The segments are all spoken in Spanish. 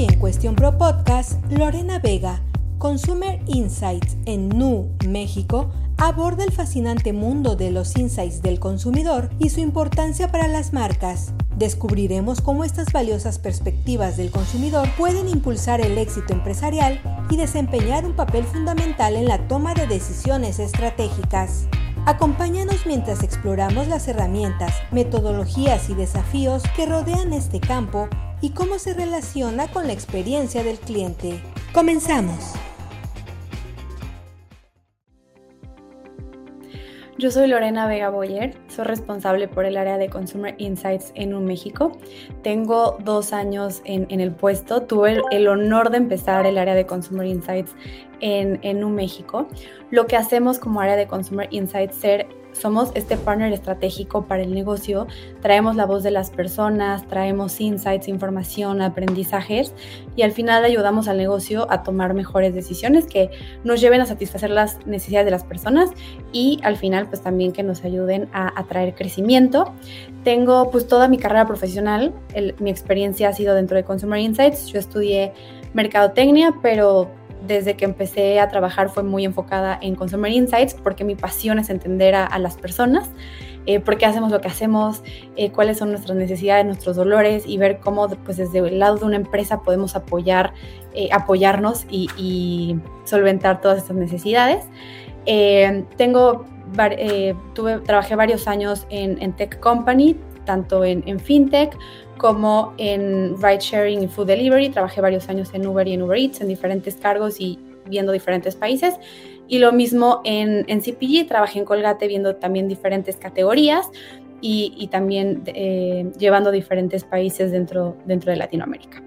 Hoy en Cuestión Pro Podcast, Lorena Vega, Consumer Insights en Nu, México, aborda el fascinante mundo de los insights del consumidor y su importancia para las marcas. Descubriremos cómo estas valiosas perspectivas del consumidor pueden impulsar el éxito empresarial y desempeñar un papel fundamental en la toma de decisiones estratégicas. Acompáñanos mientras exploramos las herramientas, metodologías y desafíos que rodean este campo y cómo se relaciona con la experiencia del cliente. Comenzamos. Yo soy Lorena Vega Boyer, soy responsable por el área de Consumer Insights en un México. Tengo dos años en, el puesto. Tuve el, honor de empezar el área de Consumer Insights en, en un México. Lo que hacemos como área de Consumer Insights ser somos este partner estratégico para el negocio, traemos la voz de las personas, traemos insights, información, aprendizajes y al final ayudamos al negocio a tomar mejores decisiones que nos lleven a satisfacer las necesidades de las personas y al final pues también que nos ayuden a atraer crecimiento. Tengo pues toda mi carrera profesional, mi experiencia ha sido dentro de Consumer Insights, yo estudié mercadotecnia, pero desde que empecé a trabajar fue muy enfocada en Consumer Insights porque mi pasión es entender a, las personas, eh, por qué hacemos lo que hacemos, eh, cuáles son nuestras necesidades, nuestros dolores y ver cómo pues, desde el lado de una empresa podemos apoyar, eh, apoyarnos y, solventar todas estas necesidades. tengo, tuve, trabajé varios años en, en Tech Company, tanto en, FinTech como en ride sharing y food delivery. Trabajé varios años en Uber y en Uber Eats en diferentes cargos y viendo diferentes países. Y lo mismo en, CPG, trabajé en Colgate viendo también diferentes categorías y, y también eh, llevando diferentes países dentro, dentro de Latinoamérica.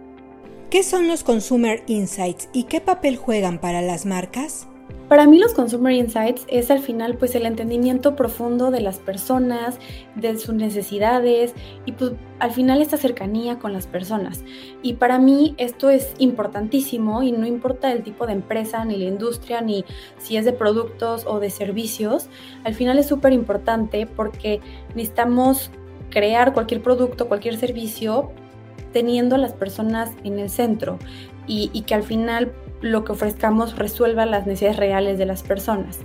¿Qué son los Consumer Insights y qué papel juegan para las marcas? Para mí los Consumer Insights es al final pues el entendimiento profundo de las personas, de sus necesidades y pues al final esta cercanía con las personas. Y para mí esto es importantísimo y no importa el tipo de empresa, ni la industria, ni si es de productos o de servicios, al final es súper importante porque necesitamos crear cualquier producto, cualquier servicio teniendo a las personas en el centro y, y que al final lo que ofrezcamos resuelva las necesidades reales de las personas.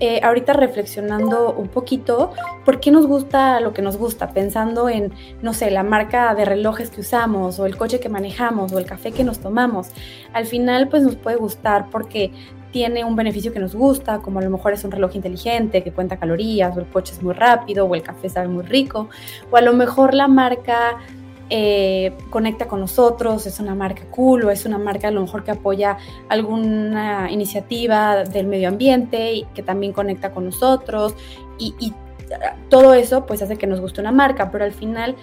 Eh, ahorita reflexionando un poquito, ¿por qué nos gusta lo que nos gusta? Pensando en, no sé, la marca de relojes que usamos o el coche que manejamos o el café que nos tomamos. Al final, pues nos puede gustar porque tiene un beneficio que nos gusta, como a lo mejor es un reloj inteligente que cuenta calorías, o el coche es muy rápido, o el café sabe muy rico, o a lo mejor la marca eh, conecta con nosotros, es una marca cool o es una marca a lo mejor que apoya alguna iniciativa del medio ambiente y que también conecta con nosotros y, y todo eso pues hace que nos guste una marca, pero al final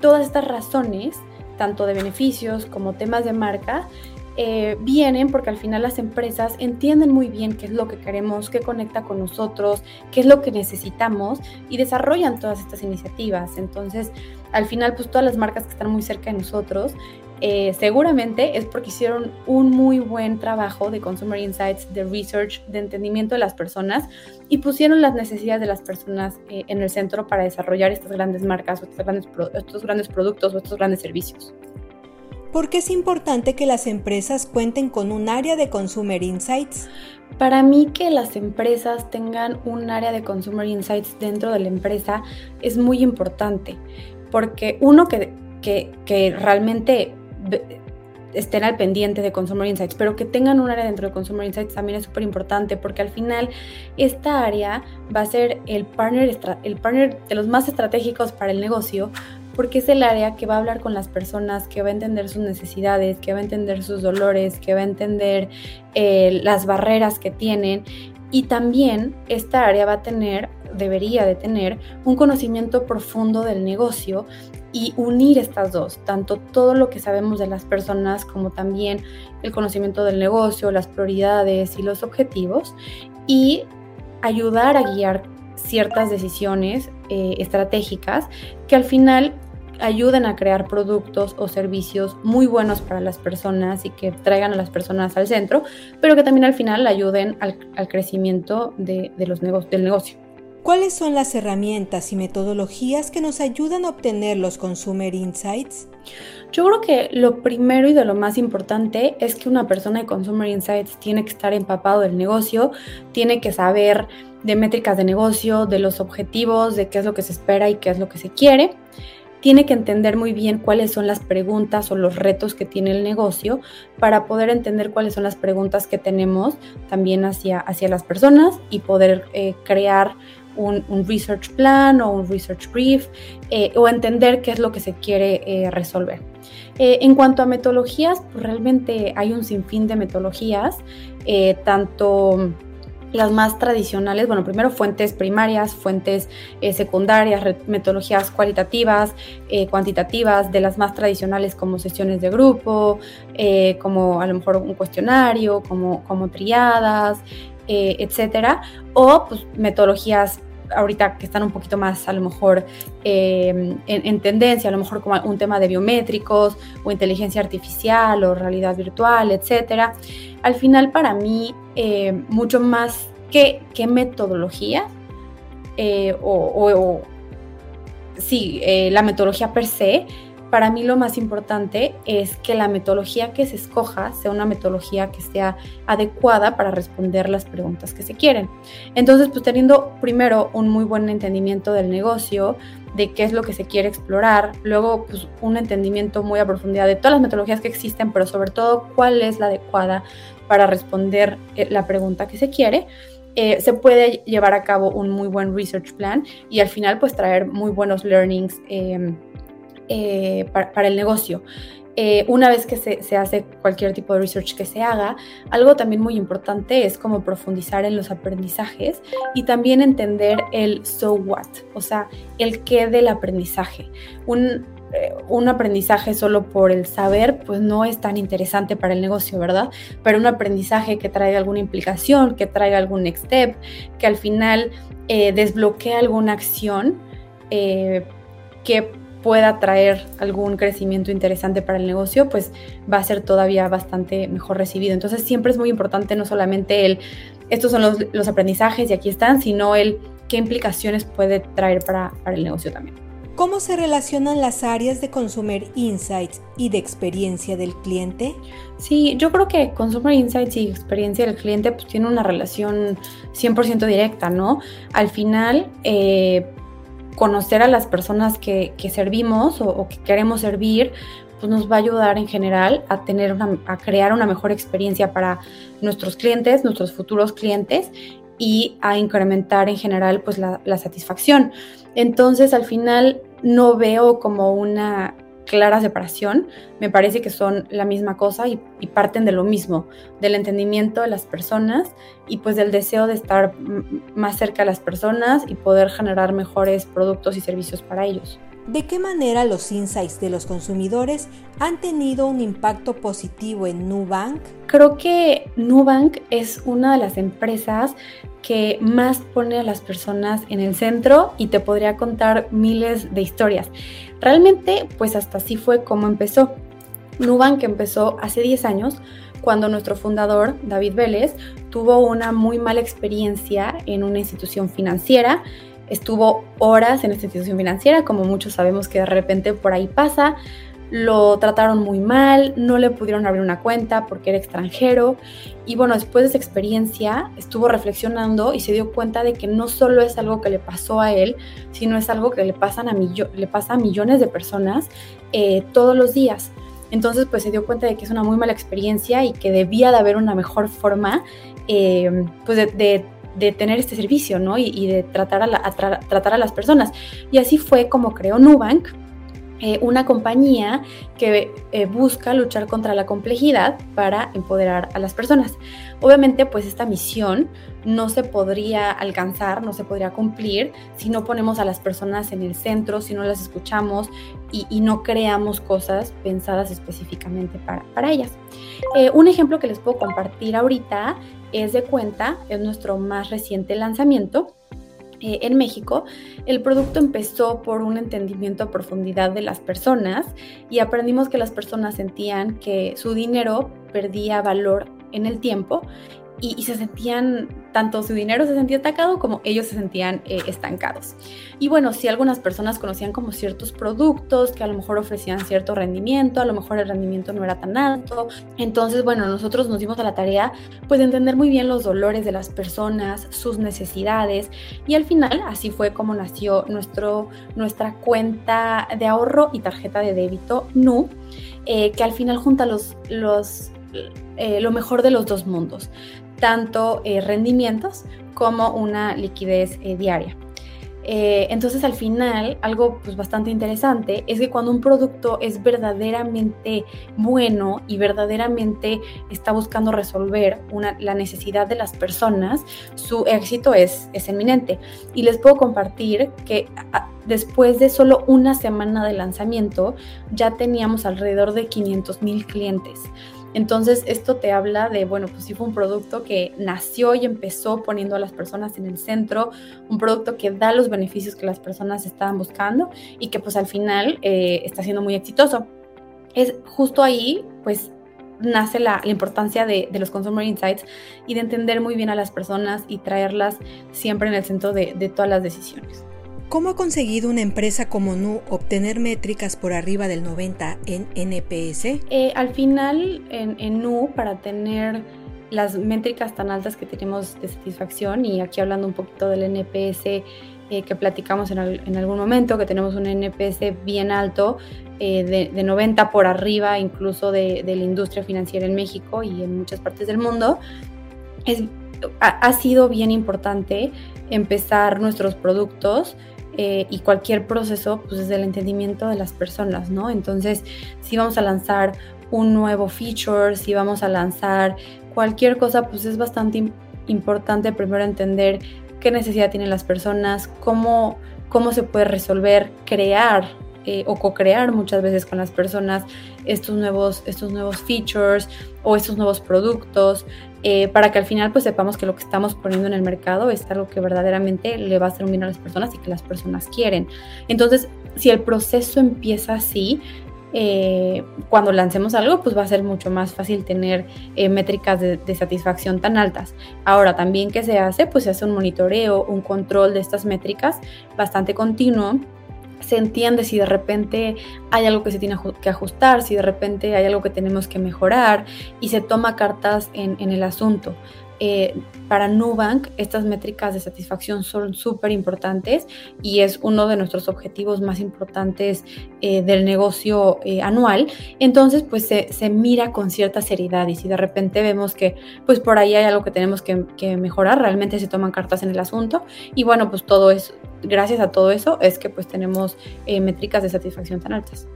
todas estas razones, tanto de beneficios como temas de marca, eh, vienen porque al final las empresas entienden muy bien qué es lo que queremos, qué conecta con nosotros, qué es lo que necesitamos y desarrollan todas estas iniciativas. Entonces, al final, pues todas las marcas que están muy cerca de nosotros, eh, seguramente es porque hicieron un muy buen trabajo de Consumer Insights, de research, de entendimiento de las personas y pusieron las necesidades de las personas eh, en el centro para desarrollar estas grandes marcas, estos grandes, estos grandes productos o estos grandes servicios. ¿Por qué es importante que las empresas cuenten con un área de Consumer Insights? Para mí que las empresas tengan un área de Consumer Insights dentro de la empresa es muy importante, porque uno que, que, realmente estén al pendiente de Consumer Insights, pero que tengan un área dentro de Consumer Insights también es súper importante porque al final esta área va a ser el partner, el partner de los más estratégicos para el negocio porque es el área que va a hablar con las personas, que va a entender sus necesidades, que va a entender sus dolores, que va a entender eh, las barreras que tienen. Y también esta área va a tener, debería de tener, un conocimiento profundo del negocio y unir estas dos, tanto todo lo que sabemos de las personas como también el conocimiento del negocio, las prioridades y los objetivos, y ayudar a guiar ciertas decisiones eh, estratégicas que al final ayuden a crear productos o servicios muy buenos para las personas y que traigan a las personas al centro, pero que también al final ayuden al, crecimiento de, los del negocio. ¿Cuáles son las herramientas y metodologías que nos ayudan a obtener los Consumer Insights? Yo creo que lo primero y de lo más importante es que una persona de Consumer Insights tiene que estar empapado del negocio, tiene que saber de métricas de negocio, de los objetivos, de qué es lo que se espera y qué es lo que se quiere. Tiene que entender muy bien cuáles son las preguntas o los retos que tiene el negocio para poder entender cuáles son las preguntas que tenemos también hacia, hacia las personas y poder eh, crear un, research plan o un research brief eh, o entender qué es lo que se quiere eh, resolver. En cuanto a metodologías, pues realmente hay un sinfín de metodologías, tanto las más tradicionales, bueno, primero fuentes primarias, fuentes secundarias, metodologías cualitativas, cuantitativas, de las más tradicionales como sesiones de grupo, como a lo mejor un cuestionario, como, como triadas, etcétera, o pues, metodologías ahorita que están un poquito más a lo mejor em, en, tendencia, a lo mejor como un tema de biométricos o inteligencia artificial o realidad virtual, etcétera. Al final para mí em, mucho más que, metodología eh, o, o, sí, eh, la metodología per se, para mí lo más importante es que la metodología que se escoja sea una metodología que sea adecuada para responder las preguntas que se quieren. Entonces, pues teniendo primero un muy buen entendimiento del negocio, de qué es lo que se quiere explorar, luego pues un entendimiento muy a profundidad de todas las metodologías que existen, pero sobre todo cuál es la adecuada para responder eh, la pregunta que se quiere. Eh, se puede llevar a cabo un muy buen research plan y al final pues traer muy buenos learnings em, eh, para, el negocio. Eh, una vez que se, hace cualquier tipo de research que se haga, algo también muy importante es como profundizar en los aprendizajes y también entender el so what, o sea, el qué del aprendizaje. Un, eh, un aprendizaje solo por el saber, pues no es tan interesante para el negocio, ¿verdad? Pero un aprendizaje que traiga alguna implicación, que traiga algún next step, que al final desbloquee alguna acción que pueda traer algún crecimiento interesante para el negocio, pues va a ser todavía bastante mejor recibido. Entonces siempre es muy importante no solamente el, estos son los, aprendizajes y aquí están, sino el qué implicaciones puede traer para, para el negocio también. ¿Cómo se relacionan las áreas de Consumer Insights y de experiencia del cliente? Sí, yo creo que Consumer Insights y experiencia del cliente pues tienen una relación 100% directa, ¿no? Al final, eh, conocer a las personas que, servimos o, que queremos servir, pues nos va a ayudar en general a tener una, a crear una mejor experiencia para nuestros clientes, nuestros futuros clientes y a incrementar en general pues la, la satisfacción. Entonces al final no veo como una clara separación, me parece que son la misma cosa y, parten de lo mismo, del entendimiento de las personas y pues del deseo de estar más cerca de las personas y poder generar mejores productos y servicios para ellos. ¿De qué manera los insights de los consumidores han tenido un impacto positivo en Nubank? Creo que Nubank es una de las empresas que más pone a las personas en el centro y te podría contar miles de historias. Realmente, pues hasta así fue como empezó. Nubank empezó hace 10 años cuando nuestro fundador, David Vélez, tuvo una muy mala experiencia en una institución financiera estuvo horas en esta institución financiera, como muchos sabemos que de repente por ahí pasa, lo trataron muy mal, no le pudieron abrir una cuenta porque era extranjero y bueno, después de esa experiencia estuvo reflexionando y se dio cuenta de que no solo es algo que le pasó a él, sino es algo que le, pasan a le pasa a millones de personas eh, todos los días. Entonces pues se dio cuenta de que es una muy mala experiencia y que debía de haber una mejor forma eh, pues de de tener este servicio, ¿no? Y, de tratar a, tratar a las personas. Y así fue como creó Nubank, eh, una compañía que eh, busca luchar contra la complejidad para empoderar a las personas. Obviamente, pues esta misión no se podría alcanzar, no se podría cumplir si no ponemos a las personas en el centro, si no las escuchamos y, no creamos cosas pensadas específicamente para, ellas. Eh, un ejemplo que les puedo compartir ahorita es de cuenta, es nuestro más reciente lanzamiento eh, en México, el producto empezó por un entendimiento a profundidad de las personas y aprendimos que las personas sentían que su dinero perdía valor en el tiempo y, se sentían, tanto su dinero se sentía atacado como ellos se sentían eh, estancados. Y bueno, si algunas personas conocían como ciertos productos que a lo mejor ofrecían cierto rendimiento, a lo mejor el rendimiento no era tan alto. Entonces, bueno, nosotros nos dimos a la tarea pues de entender muy bien los dolores de las personas, sus necesidades y al final así fue como nació nuestro, nuestra cuenta de ahorro y tarjeta de débito NU, eh, que al final junta los, los eh, lo mejor de los dos mundos tanto eh, rendimientos como una liquidez eh, diaria. Eh, entonces al final, algo pues, bastante interesante es que cuando un producto es verdaderamente bueno y verdaderamente está buscando resolver una, la necesidad de las personas, su éxito es, es eminente. Y les puedo compartir que después de solo una semana de lanzamiento ya teníamos alrededor de 500 mil clientes. Entonces, esto te habla de, bueno, pues sí fue un producto que nació y empezó poniendo a las personas en el centro, un producto que da los beneficios que las personas estaban buscando y que pues al final eh, está siendo muy exitoso. Es justo ahí, pues nace la, importancia de, los Consumer Insights y de entender muy bien a las personas y traerlas siempre en el centro de todas las decisiones. ¿Cómo ha conseguido una empresa como Nu obtener métricas por arriba del 90 en NPS? Eh, al final, en, Nu, para tener las métricas tan altas que tenemos de satisfacción, y aquí hablando un poquito del NPS eh, que platicamos en, algún momento, que tenemos un NPS bien alto, eh, de, 90 por arriba incluso de, la industria financiera en México y en muchas partes del mundo, ha sido bien importante empezar nuestros productos eh, y cualquier proceso, pues desde el entendimiento de las personas, ¿no? Entonces, si vamos a lanzar un nuevo feature, si vamos a lanzar cualquier cosa, pues es bastante importante primero entender qué necesidad tienen las personas, cómo, cómo se puede resolver, crear eh, o co-crear muchas veces con las personas estos nuevos, estos nuevos features o estos nuevos productos, eh, para que al final pues sepamos que lo que estamos poniendo en el mercado es algo que verdaderamente le va a hacer un bien a las personas y que las personas quieren. Entonces, si el proceso empieza así, eh, cuando lancemos algo, pues va a ser mucho más fácil tener eh, métricas de, de, satisfacción tan altas. Ahora, también que se hace, pues se hace un monitoreo, un control de estas métricas bastante continuo se entiende si de repente hay algo que se tiene que ajustar, si de repente hay algo que tenemos que mejorar y se toma cartas en, el asunto. Eh, para Nubank estas métricas de satisfacción son súper importantes y es uno de nuestros objetivos más importantes eh, del negocio eh, anual. Entonces, pues se, mira con cierta seriedad y si de repente vemos que pues por ahí hay algo que tenemos que, que mejorar, realmente se toman cartas en el asunto y bueno, pues todo es, gracias a todo eso es que pues tenemos métricas de satisfacción tan altas.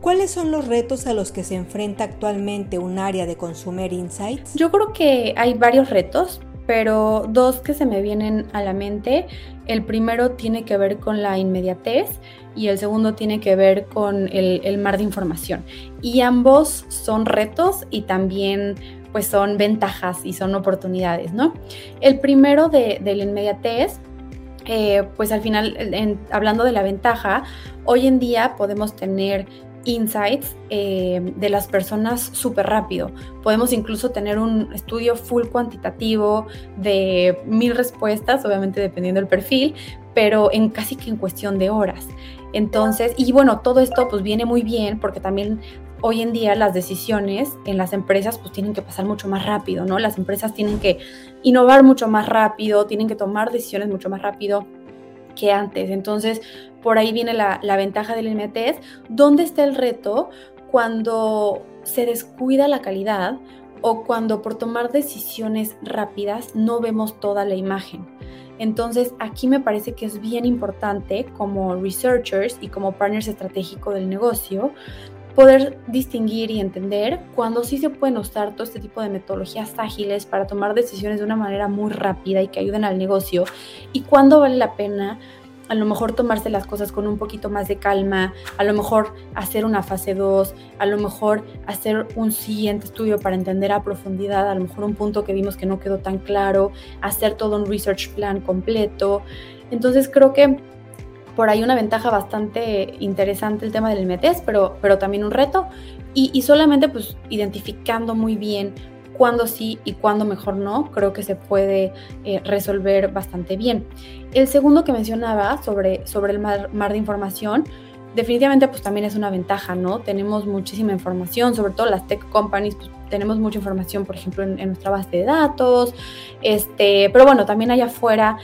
¿Cuáles son los retos a los que se enfrenta actualmente un área de Consumer Insights? Yo creo que hay varios retos, pero dos que se me vienen a la mente. El primero tiene que ver con la inmediatez y el segundo tiene que ver con el, mar de información. Y ambos son retos y también pues son ventajas y son oportunidades, ¿no? El primero de, la inmediatez eh, pues al final, hablando de la ventaja, hoy en día podemos tener insights eh, de las personas súper rápido. Podemos incluso tener un estudio full cuantitativo de mil respuestas, obviamente dependiendo del perfil, pero en casi que en cuestión de horas. Entonces, y bueno, todo esto pues viene muy bien porque también hoy en día las decisiones en las empresas pues tienen que pasar mucho más rápido, ¿no? Las empresas tienen que innovar mucho más rápido, tienen que tomar decisiones mucho más rápido que antes. Entonces, por ahí viene la, ventaja del MTS. ¿Dónde está el reto cuando se descuida la calidad o cuando por tomar decisiones rápidas no vemos toda la imagen? Entonces, aquí me parece que es bien importante como researchers y como partners estratégico del negocio poder distinguir y entender cuando sí se pueden usar todo este tipo de metodologías ágiles para tomar decisiones de una manera muy rápida y que ayuden al negocio y cuándo vale la pena a lo mejor tomarse las cosas con un poquito más de calma, a lo mejor hacer una fase 2, a lo mejor hacer un siguiente estudio para entender a profundidad, a lo mejor un punto que vimos que no quedó tan claro, hacer todo un research plan completo. Entonces creo que por ahí una ventaja bastante interesante el tema del MTS, pero, pero también un reto. Y, solamente pues identificando muy bien cuándo sí y cuándo mejor no, creo que se puede eh, resolver bastante bien. El segundo que mencionaba sobre, sobre el mar, mar de información, definitivamente pues también es una ventaja, ¿no? Tenemos muchísima información, sobre todo las tech companies, pues, tenemos mucha información, por ejemplo, en, nuestra base de datos, este, pero bueno, también allá afuera,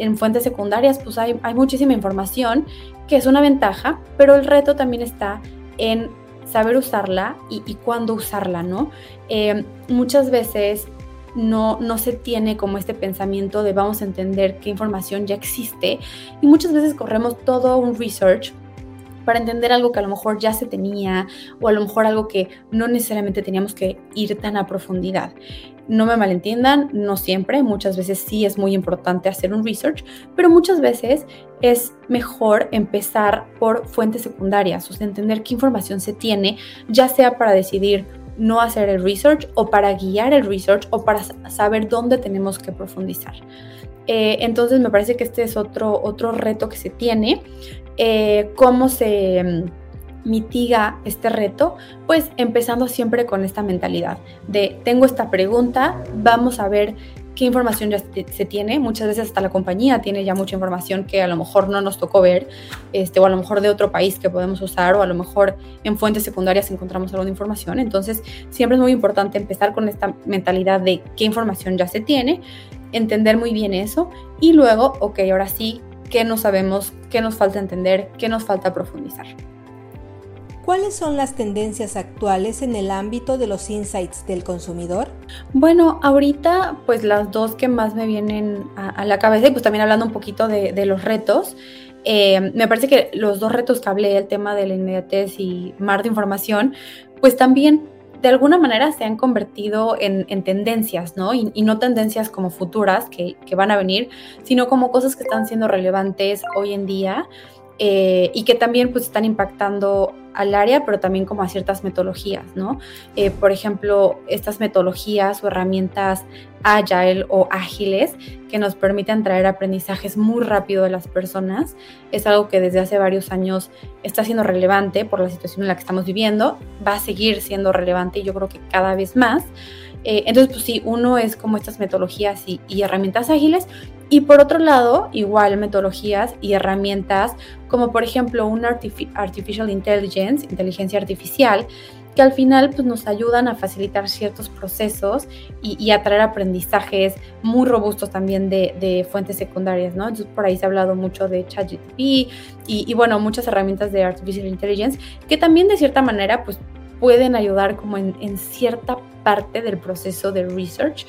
en fuentes secundarias, pues hay, hay muchísima información, que es una ventaja, pero el reto también está en saber usarla y, cuándo usarla, ¿no? Eh, muchas veces no, no se tiene como este pensamiento de vamos a entender qué información ya existe y muchas veces corremos todo un research para entender algo que a lo mejor ya se tenía o a lo mejor algo que no necesariamente teníamos que ir tan a profundidad. No me malentiendan, no siempre, muchas veces sí es muy importante hacer un research, pero muchas veces es mejor empezar por fuentes secundarias, o sea, entender qué información se tiene, ya sea para decidir no hacer el research o para guiar el research o para saber dónde tenemos que profundizar. Eh, entonces me parece que este es otro, otro reto que se tiene. Eh, ¿Cómo se mm, mitiga este reto? Pues empezando siempre con esta mentalidad de tengo esta pregunta, vamos a ver qué información ya se tiene. Muchas veces hasta la compañía tiene ya mucha información que a lo mejor no nos tocó ver, este, o a lo mejor de otro país que podemos usar, o a lo mejor en fuentes secundarias encontramos alguna información. Entonces, siempre es muy importante empezar con esta mentalidad de qué información ya se tiene entender muy bien eso y luego, ok, ahora sí, ¿qué no sabemos? ¿Qué nos falta entender? ¿Qué nos falta profundizar? ¿Cuáles son las tendencias actuales en el ámbito de los insights del consumidor? Bueno, ahorita pues las dos que más me vienen a, la cabeza y pues también hablando un poquito de, los retos, eh, me parece que los dos retos que hablé, el tema de la inmediatez y mar de información, pues también de alguna manera se han convertido en, tendencias, ¿no? Y, no tendencias como futuras que, van a venir, sino como cosas que están siendo relevantes hoy en día eh, y que también pues están impactando al área, pero también como a ciertas metodologías, ¿no? Eh, por ejemplo, estas metodologías o herramientas agile o ágiles que nos permiten traer aprendizajes muy rápido de las personas, es algo que desde hace varios años está siendo relevante por la situación en la que estamos viviendo, va a seguir siendo relevante y yo creo que cada vez más. Eh, entonces, pues sí, uno es como estas metodologías y, herramientas ágiles. Y por otro lado, igual metodologías y herramientas como por ejemplo una artificial intelligence, inteligencia artificial, que al final pues, nos ayudan a facilitar ciertos procesos y, a traer aprendizajes muy robustos también de, fuentes secundarias, ¿no? Entonces por ahí se ha hablado mucho de ChatGPT y, y, bueno, muchas herramientas de Artificial Intelligence que también de cierta manera pues pueden ayudar como en cierta parte del proceso de research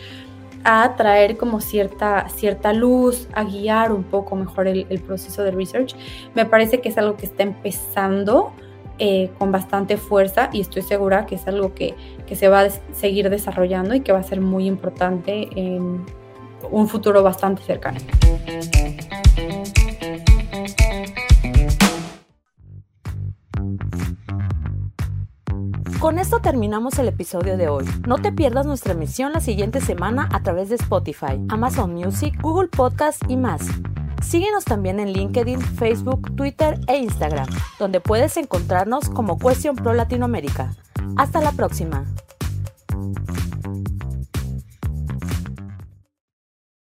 a traer como cierta, cierta luz, a guiar un poco mejor el, proceso de research. Me parece que es algo que está empezando eh, con bastante fuerza y estoy segura que es algo que, que se va a seguir desarrollando y que va a ser muy importante en un futuro bastante cercano. Con esto terminamos el episodio de hoy. No te pierdas nuestra emisión la siguiente semana a través de Spotify, Amazon Music, Google Podcast y más. Síguenos también en LinkedIn, Facebook, Twitter e Instagram, donde puedes encontrarnos como Cuestión Pro Latinoamérica. Hasta la próxima.